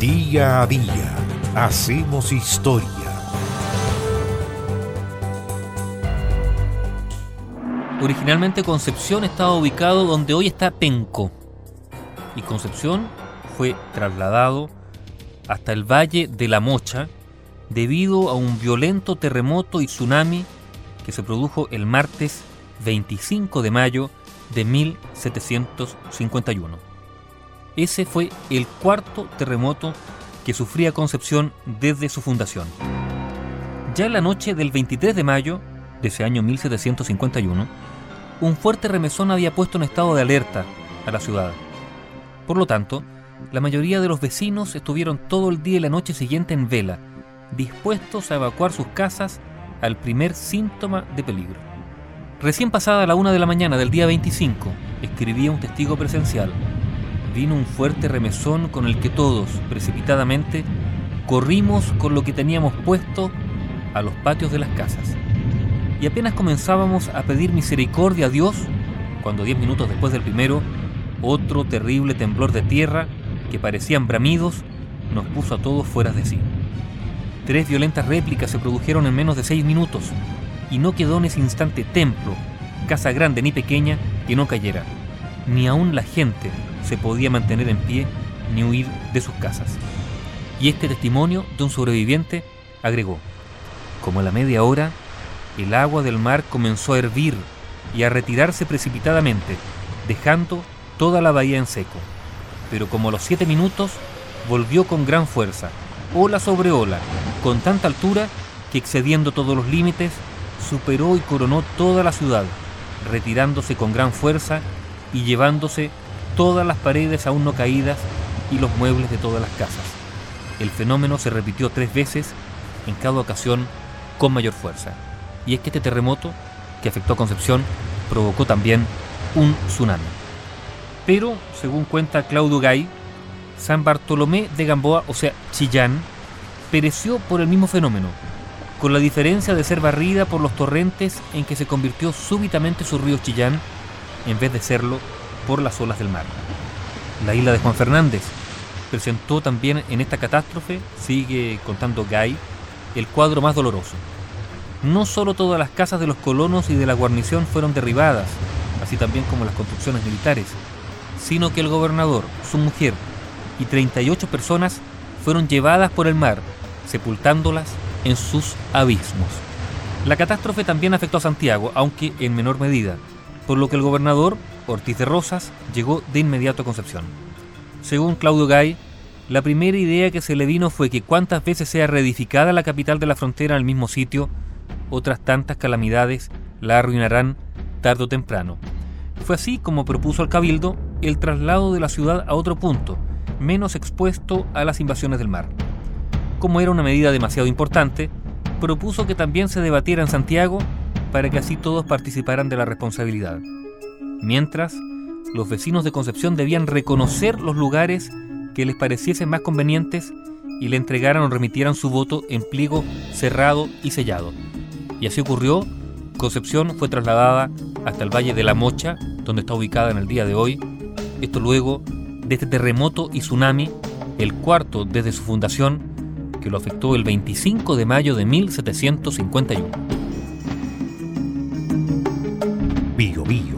Día a día hacemos historia. Originalmente Concepción estaba ubicado donde hoy está Penco. Y Concepción fue trasladado hasta el Valle de la Mocha debido a un violento terremoto y tsunami que se produjo el martes 25 de mayo de 1751. Ese fue el cuarto terremoto que sufría Concepción desde su fundación. Ya en la noche del 23 de mayo de ese año 1751, un fuerte remesón había puesto en estado de alerta a la ciudad. Por lo tanto, la mayoría de los vecinos estuvieron todo el día y la noche siguiente en vela, dispuestos a evacuar sus casas al primer síntoma de peligro. Recién pasada la una de la mañana del día 25, escribía un testigo presencial, vino un fuerte remesón con el que todos, precipitadamente, corrimos con lo que teníamos puesto a los patios de las casas. Y apenas comenzábamos a pedir misericordia a Dios, cuando diez minutos después del primero, otro terrible temblor de tierra, que parecían bramidos, nos puso a todos fuera de sí. Tres violentas réplicas se produjeron en menos de seis minutos, y no quedó en ese instante templo, casa grande ni pequeña, que no cayera. Ni aún la gente se podía mantener en pie ni huir de sus casas. Y este testimonio de un sobreviviente agregó, como a la media hora, el agua del mar comenzó a hervir y a retirarse precipitadamente, dejando toda la bahía en seco. Pero como a los siete minutos, volvió con gran fuerza, ola sobre ola, con tanta altura que excediendo todos los límites, superó y coronó toda la ciudad, retirándose con gran fuerza y llevándose todas las paredes aún no caídas y los muebles de todas las casas. El fenómeno se repitió tres veces, en cada ocasión con mayor fuerza. Y es que este terremoto, que afectó a Concepción, provocó también un tsunami. Pero, según cuenta Claudio Gay, San Bartolomé de Gamboa, o sea, Chillán, pereció por el mismo fenómeno, con la diferencia de ser barrida por los torrentes en que se convirtió súbitamente su río Chillán, en vez de serlo por las olas del mar. La isla de Juan Fernández presentó también en esta catástrofe, sigue contando Gay, el cuadro más doloroso. No solo todas las casas de los colonos y de la guarnición fueron derribadas, así también como las construcciones militares, sino que el gobernador, su mujer y 38 personas fueron llevadas por el mar, sepultándolas en sus abismos. La catástrofe también afectó a Santiago, aunque en menor medida, por lo que el gobernador, Ortiz de Rosas, llegó de inmediato a Concepción. Según Claudio Gay, la primera idea que se le vino fue que cuantas veces sea reedificada la capital de la frontera en el mismo sitio, otras tantas calamidades la arruinarán tarde o temprano. Fue así como propuso al cabildo el traslado de la ciudad a otro punto, menos expuesto a las invasiones del mar. Como era una medida demasiado importante, propuso que también se debatiera en Santiago para que así todos participaran de la responsabilidad. Mientras, los vecinos de Concepción debían reconocer los lugares que les pareciesen más convenientes y le entregaran o remitieran su voto en pliego cerrado y sellado. Y así ocurrió, Concepción fue trasladada hasta el Valle de la Mocha, donde está ubicada en el día de hoy, esto luego de este terremoto y tsunami, el cuarto desde su fundación, que lo afectó el 25 de mayo de 1751. Bio Bio,